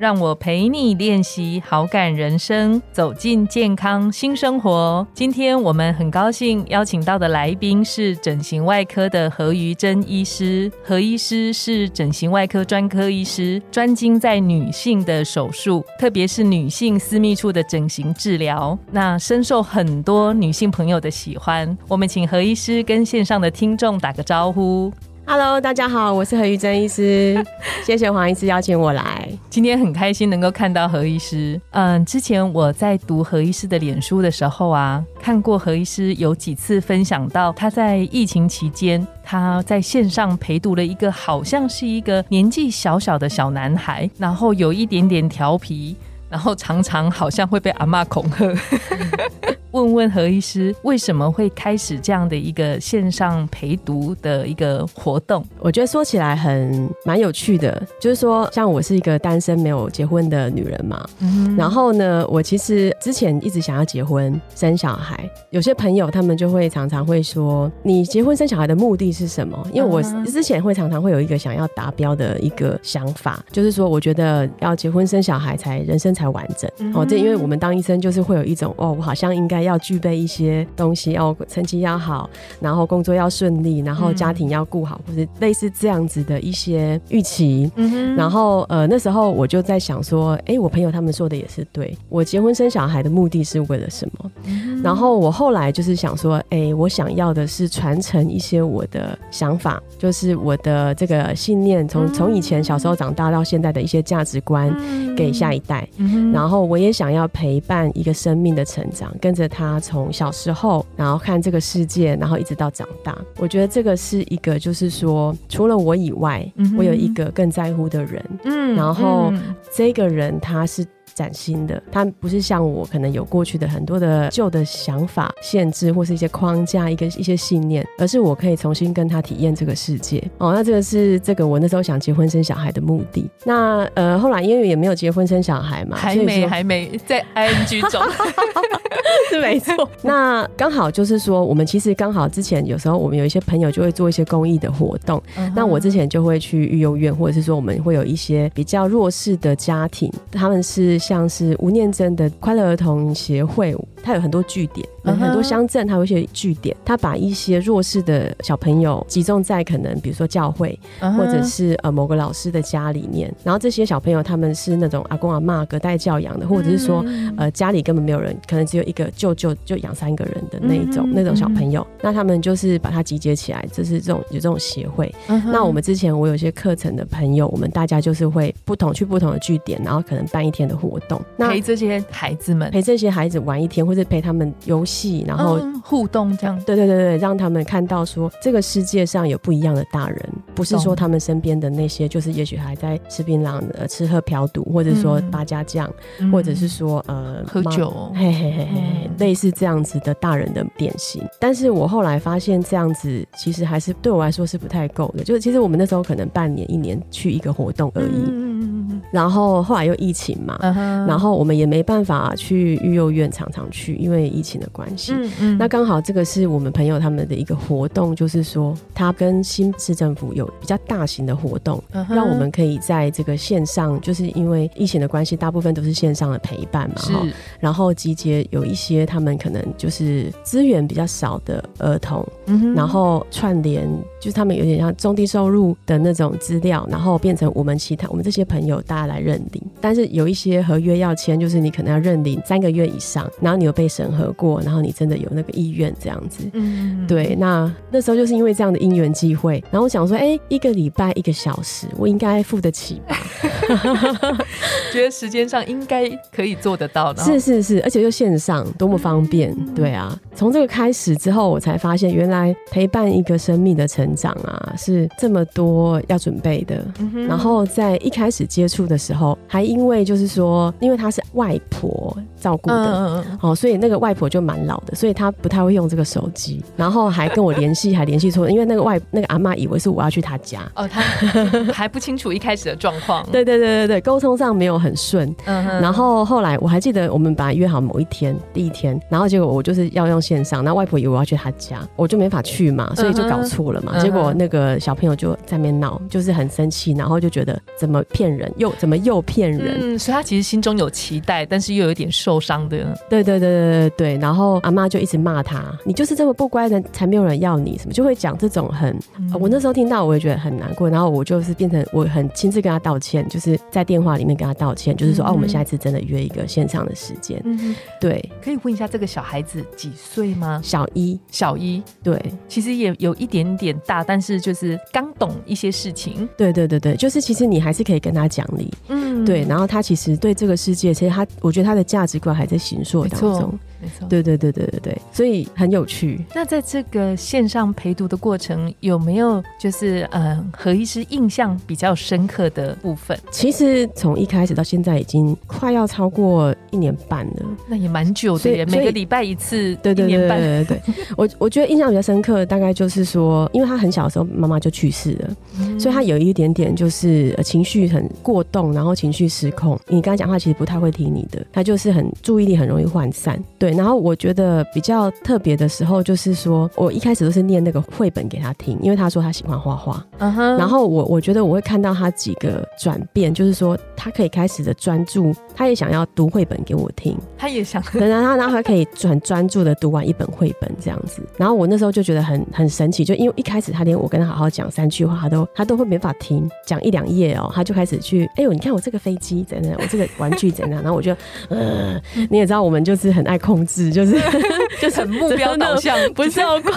让我陪你练习好感人生，走进健康新生活。今天我们很高兴邀请到的来宾是整形外科的何瑜珍医师。何医师是整形外科专科医师，专精在女性的手术，特别是女性私密处的整形治疗，那深受很多女性朋友的喜欢。我们请何医师跟线上的听众打个招呼。Hello，大家好，我是何玉珍医师，谢谢黄医师邀请我来，今天很开心能够看到何医师。嗯，之前我在读何医师的脸书的时候啊，看过何医师有几次分享到他在疫情期间，他在线上陪读了一个好像是一个年纪小小的小男孩，然后有一点点调皮，然后常常好像会被阿妈恐吓。问问何医师为什么会开始这样的一个线上陪读的一个活动？我觉得说起来很蛮有趣的，就是说像我是一个单身没有结婚的女人嘛，然后呢，我其实之前一直想要结婚生小孩，有些朋友他们就会常常会说，你结婚生小孩的目的是什么？因为我之前会常常会有一个想要达标的一个想法，就是说我觉得要结婚生小孩才人生才完整哦，这因为我们当医生就是会有一种哦，我好像应该。要具备一些东西，要成绩要好，然后工作要顺利，然后家庭要顾好，或者类似这样子的一些预期。然后呃，那时候我就在想说，哎，我朋友他们说的也是对，我结婚生小孩的目的是为了什么？然后我后来就是想说，哎，我想要的是传承一些我的想法，就是我的这个信念，从从以前小时候长大到现在的一些价值观给下一代。然后我也想要陪伴一个生命的成长，跟着。他从小时候，然后看这个世界，然后一直到长大，我觉得这个是一个，就是说，除了我以外，我有一个更在乎的人，嗯，然后这个人他是。崭新的，他不是像我可能有过去的很多的旧的想法限制，或是一些框架，一个一些信念，而是我可以重新跟他体验这个世界。哦，那这个是这个我那时候想结婚生小孩的目的。那呃，后来因为也没有结婚生小孩嘛，还没还没在 ing 中，是没错。那刚好就是说，我们其实刚好之前有时候我们有一些朋友就会做一些公益的活动，那我之前就会去育幼院，或者是说我们会有一些比较弱势的家庭，他们是。像是吴念真的快乐儿童协会，它有很多据点。很多乡镇，它有一些据点，它把一些弱势的小朋友集中在可能，比如说教会，或者是呃某个老师的家里面。然后这些小朋友他们是那种阿公阿妈隔代教养的，或者是说呃家里根本没有人，可能只有一个舅舅就养三个人的那一种那种小朋友。那他们就是把它集结起来，就是这种有这种协会。那我们之前我有些课程的朋友，我们大家就是会不同去不同的据点，然后可能办一天的活动，那陪这些孩子们，陪这些孩子玩一天，或者陪他们游。戏，然后互动这样，对对对对，让他们看到说这个世界上有不一样的大人，不是说他们身边的那些，就是也许还在吃槟榔、呃吃喝嫖赌，或者说八家将，或者是说呃喝酒，嘿嘿嘿嘿，类似这样子的大人的典型。但是我后来发现，这样子其实还是对我来说是不太够的。就是其实我们那时候可能半年、一年去一个活动而已。然后后来又疫情嘛，然后我们也没办法去育幼院常常去，因为疫情的关系。那刚好这个是我们朋友他们的一个活动，就是说他跟新市政府有比较大型的活动，让我们可以在这个线上，就是因为疫情的关系，大部分都是线上的陪伴嘛。哈。然后集结有一些他们可能就是资源比较少的儿童，然后串联，就是他们有点像中低收入的那种资料，然后变成我们其他我们这些朋友大家。来认领，但是有一些合约要签，就是你可能要认领三个月以上，然后你有被审核过，然后你真的有那个意愿这样子。嗯，对。那那时候就是因为这样的因缘机会，然后我想说，哎，一个礼拜一个小时，我应该付得起吧？觉得时间上应该可以做得到的。是是是，而且又线上，多么方便。对啊，从这个开始之后，我才发现原来陪伴一个生命的成成长啊，是这么多要准备的。然后在一开始接触的时候，还因为就是说，因为他是外婆照顾的，哦，所以那个外婆就蛮老的，所以他不太会用这个手机，然后还跟我联系，还联系错，因为那个外那个阿妈以为是我要去他家，哦，他还不清楚一开始的状况，对对对对对，沟通上没有很顺，嗯，然后后来我还记得我们本来约好某一天第一天，然后结果我就是要用线上，那外婆以为我要去他家，我就没法去嘛，所以就搞错了嘛，结果那个小朋友就在那边闹，就是很生气，然后就觉得怎么骗人，又怎么又骗人，嗯，所以他其实心中有期待，但是又有点受伤的，对对对对对对，然后阿妈就一直骂他，你就是这么不乖的，才没有人要你，什么就会讲这种很，我那时候听到我也觉得很难过，然后我就是变成我很亲自跟他道歉，就是在电话里面跟他道歉，就是说哦，我们下一次真的约一个线上的时间，嗯对，可以问一下这个小孩子几岁吗？小一，小一，对，其实也有一点点大，但是就是刚懂一些事情，对对对对，就是其实你还是可以跟他讲理，嗯，对，然后他其实对这个世界，其实他我觉得他的价值观还在形塑当中。没错，对对对对对对，所以很有趣。那在这个线上陪读的过程，有没有就是嗯何医师印象比较深刻的部分？其实从一开始到现在，已经快要超过一年半了。那也蛮久的耶，每个礼拜一次，对对对对对。我我觉得印象比较深刻，大概就是说，因为他很小的时候妈妈就去世了，所以他有一点点就是情绪很过动，然后情绪失控。你跟他讲话其实不太会听你的，他就是很注意力很容易涣散。对。然后我觉得比较特别的时候，就是说我一开始都是念那个绘本给他听，因为他说他喜欢画画。嗯哼。然后我我觉得我会看到他几个转变，就是说他可以开始的专注，他也想要读绘本给我听，他也想。然后然后他可以很专注的读完一本绘本这样子。然后我那时候就觉得很很神奇，就因为一开始他连我跟他好好讲三句话，他都他都会没法听，讲一两页哦，他就开始去，哎呦，你看我这个飞机怎样，我这个玩具怎样。然后我就，呃，你也知道我们就是很爱控。控制就是 就是目标导向，不是要控。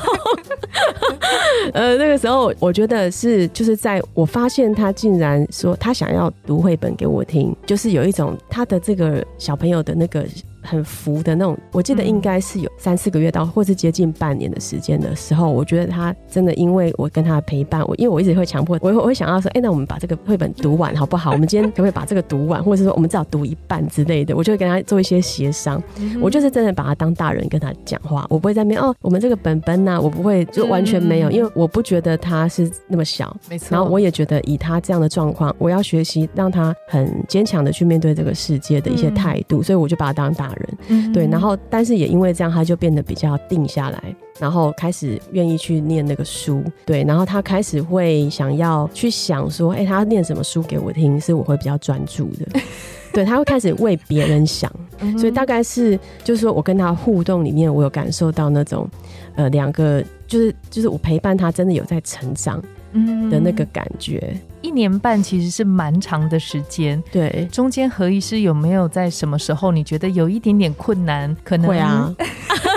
呃，那个时候我觉得是就是在我发现他竟然说他想要读绘本给我听，就是有一种他的这个小朋友的那个。很服的那种，我记得应该是有三四个月到，或是接近半年的时间的时候，我觉得他真的因为我跟他的陪伴，我因为我一直会强迫，我我会想要说，哎，那我们把这个绘本读完好不好？我们今天可不可以把这个读完，或者是说我们至少读一半之类的？我就会跟他做一些协商。我就是真的把他当大人跟他讲话，我不会在面哦，我们这个本本呐，我不会就完全没有，因为我不觉得他是那么小，没错。然后我也觉得以他这样的状况，我要学习让他很坚强的去面对这个世界的一些态度，所以我就把他当大人，对。然后，但是也因为这样，他就变得比较定下来，然后开始愿意去念那个书，对。然后他开始会想要去想说，哎，他念什么书给我听，是我会比较专注的。对，他会开始为别人想，所以大概是就是说我跟他互动里面，我有感受到那种，呃，两个就是就是我陪伴他，真的有在成长。嗯的那个感觉，一年半其实是蛮长的时间。对，中间何医师有没有在什么时候你觉得有一点点困难？可能会啊，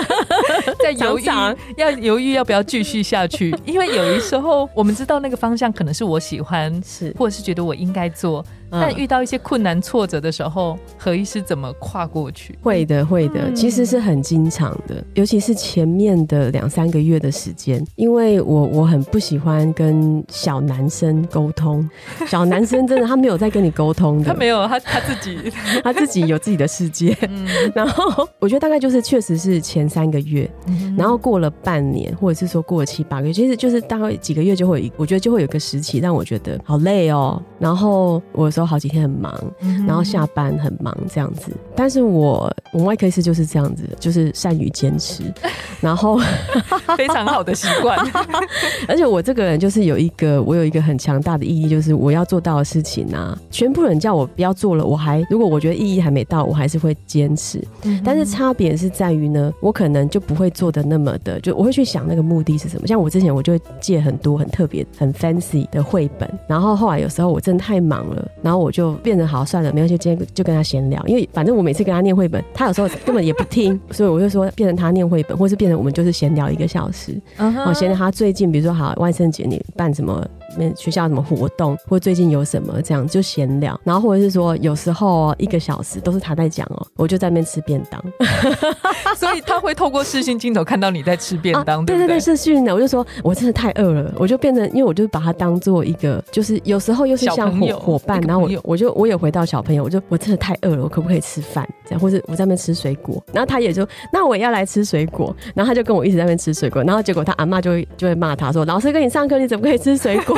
在犹豫要犹豫要不要继续下去？因为有一时候我们知道那个方向可能是我喜欢，是或者是觉得我应该做。但遇到一些困难挫折的时候，何医师怎么跨过去？会的，会的，其实是很经常的，尤其是前面的两三个月的时间，因为我我很不喜欢跟小男生沟通，小男生真的他没有在跟你沟通的，他没有，他他自己 他自己有自己的世界。然后我觉得大概就是确实是前三个月，然后过了半年，或者是说过了七八个月，其实就是大概几个月就会，我觉得就会有个时期让我觉得好累哦。然后我。都好几天很忙，然后下班很忙这样子，但是我我外科医师就是这样子，就是善于坚持，然后 非常好的习惯，而且我这个人就是有一个我有一个很强大的意义，就是我要做到的事情啊，全部人叫我不要做了，我还如果我觉得意义还没到，我还是会坚持。但是差别是在于呢，我可能就不会做的那么的，就我会去想那个目的是什么。像我之前我就会借很多很特别很 fancy 的绘本，然后后来有时候我真的太忙了。然后我就变得好算了，没关系，今天就跟他闲聊，因为反正我每次跟他念绘本，他有时候根本也不听，所以我就说变成他念绘本，或是变成我们就是闲聊一个小时。哦，闲聊他最近，比如说好万圣节你办什么们学校什么活动，或最近有什么这样就闲聊，然后或者是说有时候一个小时都是他在讲哦，我就在那边吃便当，所以他会透过视讯镜头看到你在吃便当，对对对，视讯的，我就说我真的太饿了，我就变成，因为我就把他当做一个，就是有时候又是像伙伙伴，然后我我就我也回到小朋友，我就我真的太饿了，我可不可以吃饭？这样，或者我在那边吃水果，然后他也就那我也要来吃水果，然后他就跟我一直在那边吃水果，然后结果他阿妈就会就会骂他说，老师跟你上课，你怎么可以吃水果？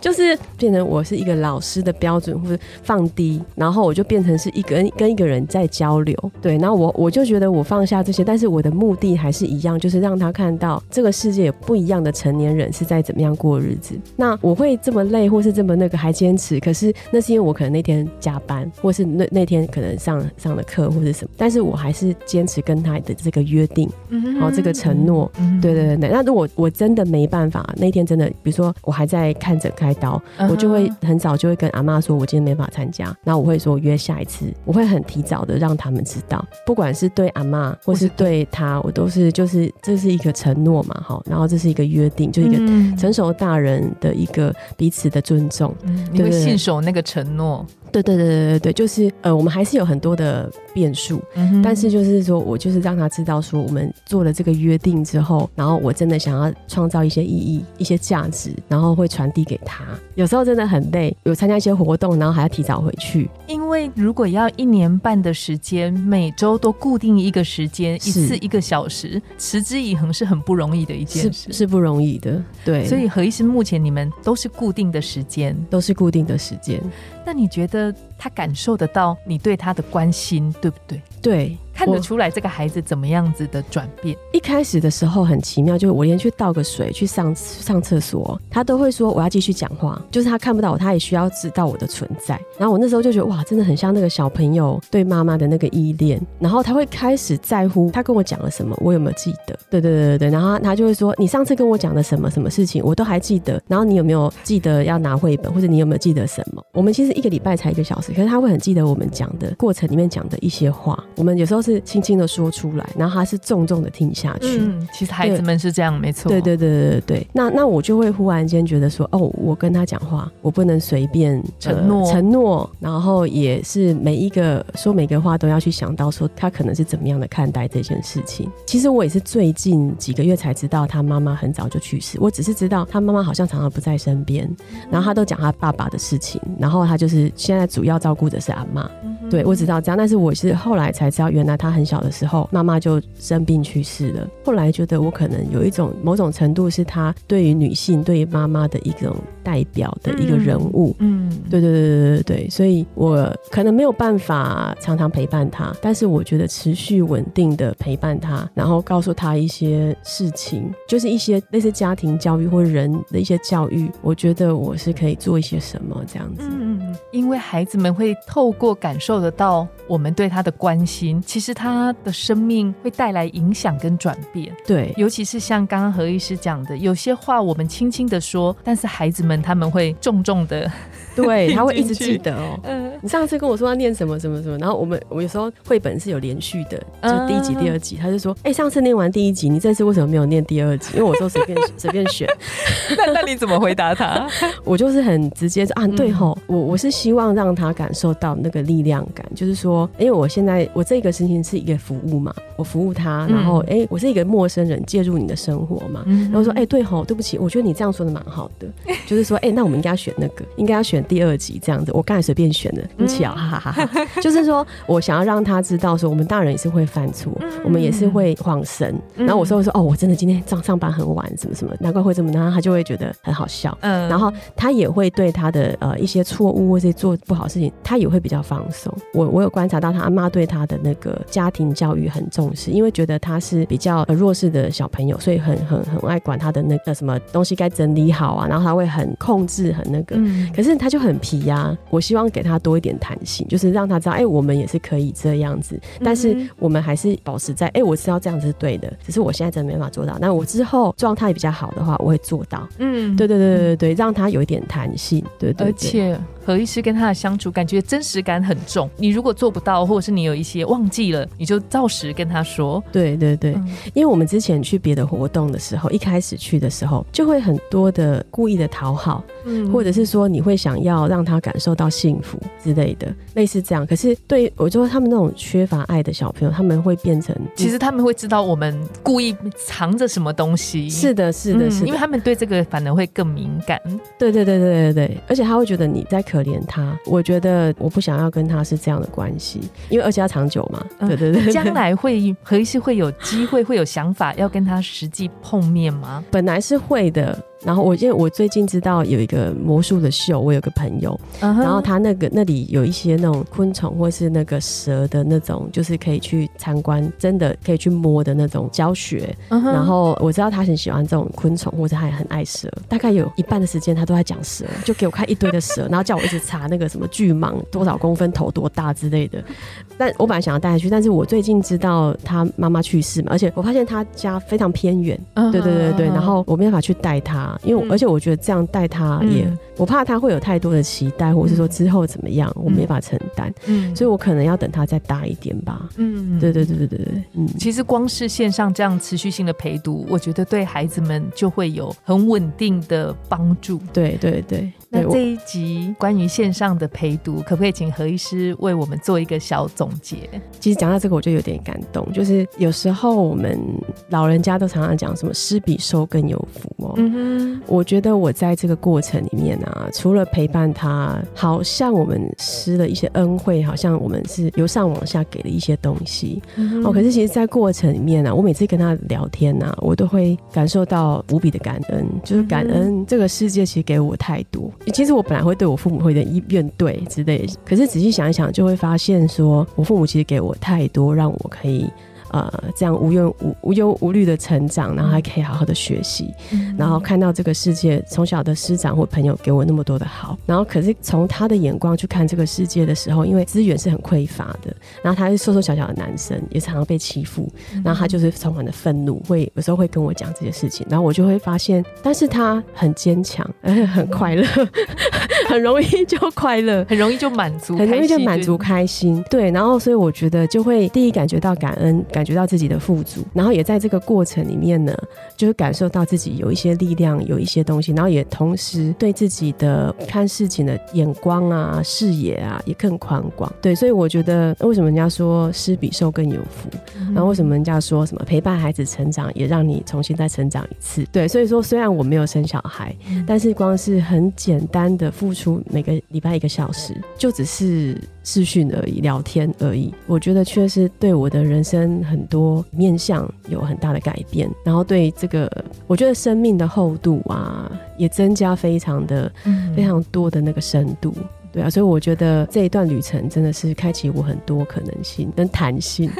就是变成我是一个老师的标准，或者放低，然后我就变成是一个跟一个人在交流，对，然后我我就觉得我放下这些，但是我的目的还是一样，就是让他看到这个世界有不一样的成年人是在怎么样过日子。那我会这么累，或是这么那个还坚持，可是那是因为我可能那天加班，或是那那天可能上上了课或者什么，但是我还是坚持跟他的这个约定，然后这个承诺，对对对。那如果我真的没办法，那天真的，比如说我还在看着。开刀，我就会很早就会跟阿妈说，我今天没法参加。然后我会说约下一次，我会很提早的让他们知道，不管是对阿妈或是对他，我都是就是这是一个承诺嘛，哈。然后这是一个约定，就一个成熟大人的一个彼此的尊重，你会信守那个承诺。对对对对对对，就是呃，我们还是有很多的变数，但是就是说我就是让他知道说，我们做了这个约定之后，然后我真的想要创造一些意义、一些价值，然后会传递给他。有时候真的很累，有参加一些活动，然后还要提早回去。因为如果要一年半的时间，每周都固定一个时间，一次一个小时，持之以恒是很不容易的一件事，是不容易的。对，所以何医师目前你们都是固定的时间，都是固定的时间。那你觉得他感受得到你对他的关心，对不对？对。看得出来这个孩子怎么样子的转变。一开始的时候很奇妙，就是我连去倒个水、去上 上厕所，他都会说我要继续讲话。就是他看不到我，他也需要知道我的存在。然后我那时候就觉得哇，真的很像那个小朋友对妈妈的那个依恋。然后他会开始在乎他跟我讲了什么，我有没有记得？对对对对对。然后他就会说你上次跟我讲的什么什么事情，我都还记得。然后你有没有记得要拿绘本，或者你有没有记得什么？我们其实一个礼拜才一个小时，可是他会很记得我们讲的过程里面讲的一些话。我们有时候是轻轻的说。出来，然后他是重重的听下去。嗯，其实孩子们是这样，没错。对对对对对那那我就会忽然间觉得说，哦，我跟他讲话，我不能随便承诺承诺，然后也是每一个说每个话都要去想到说他可能是怎么样的看待这件事情。其实我也是最近几个月才知道他妈妈很早就去世，我只是知道他妈妈好像常常不在身边，然后他都讲他爸爸的事情，然后他就是现在主要照顾的是阿妈。对我知道这样，但是我是后来才知道，原来他很小的时候。妈妈就生病去世了。后来觉得我可能有一种某种程度是他对于女性、对于妈妈的一种代表的一个人物。嗯，对对对对对对，所以我可能没有办法常常陪伴他，但是我觉得持续稳定的陪伴他，然后告诉他一些事情，就是一些类似家庭教育或人的一些教育，我觉得我是可以做一些什么这样子。嗯，因为孩子们会透过感受得到我们对他的关心，其实他的。生命会带来影响跟转变，对，尤其是像刚刚何医师讲的，有些话我们轻轻的说，但是孩子们他们会重重的。对，他会一直记得哦。嗯，你上次跟我说要念什么什么什么，然后我们我有时候绘本是有连续的，就第一集、第二集，他就说：“哎，上次念完第一集，你这次为什么没有念第二集？”因为我说随便 随便选。那那你怎么回答他？我就是很直接说啊，对吼，我我是希望让他感受到那个力量感，就是说，因为我现在我这个事情是一个服务嘛，我服务他，然后哎，我是一个陌生人介入你的生活嘛，然后说：“哎，对吼，对不起，我觉得你这样说的蛮好的，就是说，哎，那我们应该要选那个，应该要选。”第二集这样子，我刚才随便选的，对不起啊，哈哈哈哈。就是说我想要让他知道，说我们大人也是会犯错，我们也是会晃神。然后我说我说哦，我真的今天上上班很晚，什么什么，难怪会这么，然后他就会觉得很好笑。嗯，然后他也会对他的呃一些错误或者做不好事情，他也会比较放松。我我有观察到他阿妈对他的那个家庭教育很重视，因为觉得他是比较弱势的小朋友，所以很很很爱管他的那个什么东西该整理好啊，然后他会很控制很那个。可是他就很皮呀，我希望给他多一点弹性，就是让他知道，哎，我们也是可以这样子，但是我们还是保持在，哎，我知道这样子是对的，只是我现在真的没办法做到。那我之后状态比较好的话，我会做到。嗯，对对对对对，让他有一点弹性。对对。而且何医师跟他的相处，感觉真实感很重。你如果做不到，或者是你有一些忘记了，你就照实跟他说。对对对，因为我们之前去别的活动的时候，一开始去的时候，就会很多的故意的讨好，嗯，或者是说你会想要让他感受到幸福之类的，类似这样。可是对我说，他们那种缺乏爱的小朋友，他们会变成，其实他们会知道我们故意藏着什么东西。是的，是的，是，因为他们对这个反而会更敏感。对对对对对对，而且他会觉得你在可怜他。我觉得我不想要跟他是这样的关系，因为而且要长久嘛。对对对，将来会何以是会有机会会有想法要跟他实际碰面吗？本来是会的。然后我因为我最近知道有一个魔术的秀，我有个朋友，然后他那个那里有一些那种昆虫或是那个蛇的那种，就是可以去参观，真的可以去摸的那种教学。然后我知道他很喜欢这种昆虫，或者他也很爱蛇，大概有一半的时间他都在讲蛇，就给我看一堆的蛇，然后叫我一直查那个什么巨蟒多少公分、头多大之类的。但我本来想要带他去，但是我最近知道他妈妈去世嘛，而且我发现他家非常偏远，对对对对，然后我没办法去带他。因为而且我觉得这样带他也，我怕他会有太多的期待，或者是说之后怎么样，我没法承担。嗯，所以我可能要等他再大一点吧。嗯，对对对对对对。嗯，其实光是线上这样持续性的陪读，我觉得对孩子们就会有很稳定的帮助。对对对。那这一集关于线上的陪读，可不可以请何医师为我们做一个小总结？其实讲到这个，我就有点感动。就是有时候我们老人家都常常讲什么“施比受更有福”哦。嗯哼，我觉得我在这个过程里面啊，除了陪伴他，好像我们施了一些恩惠，好像我们是由上往下给了一些东西哦。可是其实，在过程里面呢，我每次跟他聊天呢，我都会感受到无比的感恩，就是感恩这个世界其实给我太多。其实我本来会对我父母会有点怨怼之类，可是仔细想一想，就会发现说我父母其实给我太多，让我可以。呃，这样无忧无无忧无虑的成长，然后还可以好好的学习，然后看到这个世界，从小的师长或朋友给我那么多的好，然后可是从他的眼光去看这个世界的时候，因为资源是很匮乏的，然后他是瘦瘦小小的男生，也常常被欺负，然后他就是充满了愤怒，会有时候会跟我讲这些事情，然后我就会发现，但是他很坚强，而 且很快乐，很容易就快乐，很容易就满足，很容易就满足开心，对，然后所以我觉得就会第一感觉到感恩感。感觉到自己的富足，然后也在这个过程里面呢，就是感受到自己有一些力量，有一些东西，然后也同时对自己的看事情的眼光啊、视野啊也更宽广。对，所以我觉得为什么人家说施比受更有福，然后为什么人家说什么陪伴孩子成长也让你重新再成长一次？对，所以说虽然我没有生小孩，但是光是很简单的付出每个礼拜一个小时，就只是。视讯而已，聊天而已，我觉得确实对我的人生很多面向有很大的改变，然后对这个，我觉得生命的厚度啊，也增加非常的非常多的那个深度。对啊，所以我觉得这一段旅程真的是开启我很多可能性跟弹性。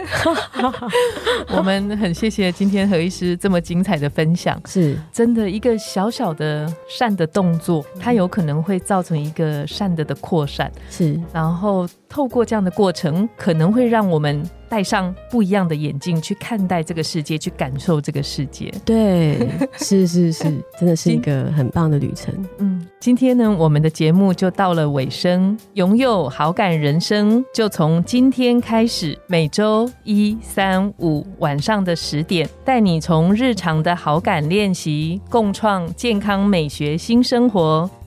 我们很谢谢今天何医师这么精彩的分享，是真的一个小小的善的动作，它有可能会造成一个善的的扩散。是，然后透过这样的过程，可能会让我们。戴上不一样的眼镜去看待这个世界，去感受这个世界。对，是是是，真的是一个很棒的旅程。嗯，今天呢，我们的节目就到了尾声。拥有好感人生，就从今天开始，每周一、三、五晚上的十点，带你从日常的好感练习，共创健康美学新生活。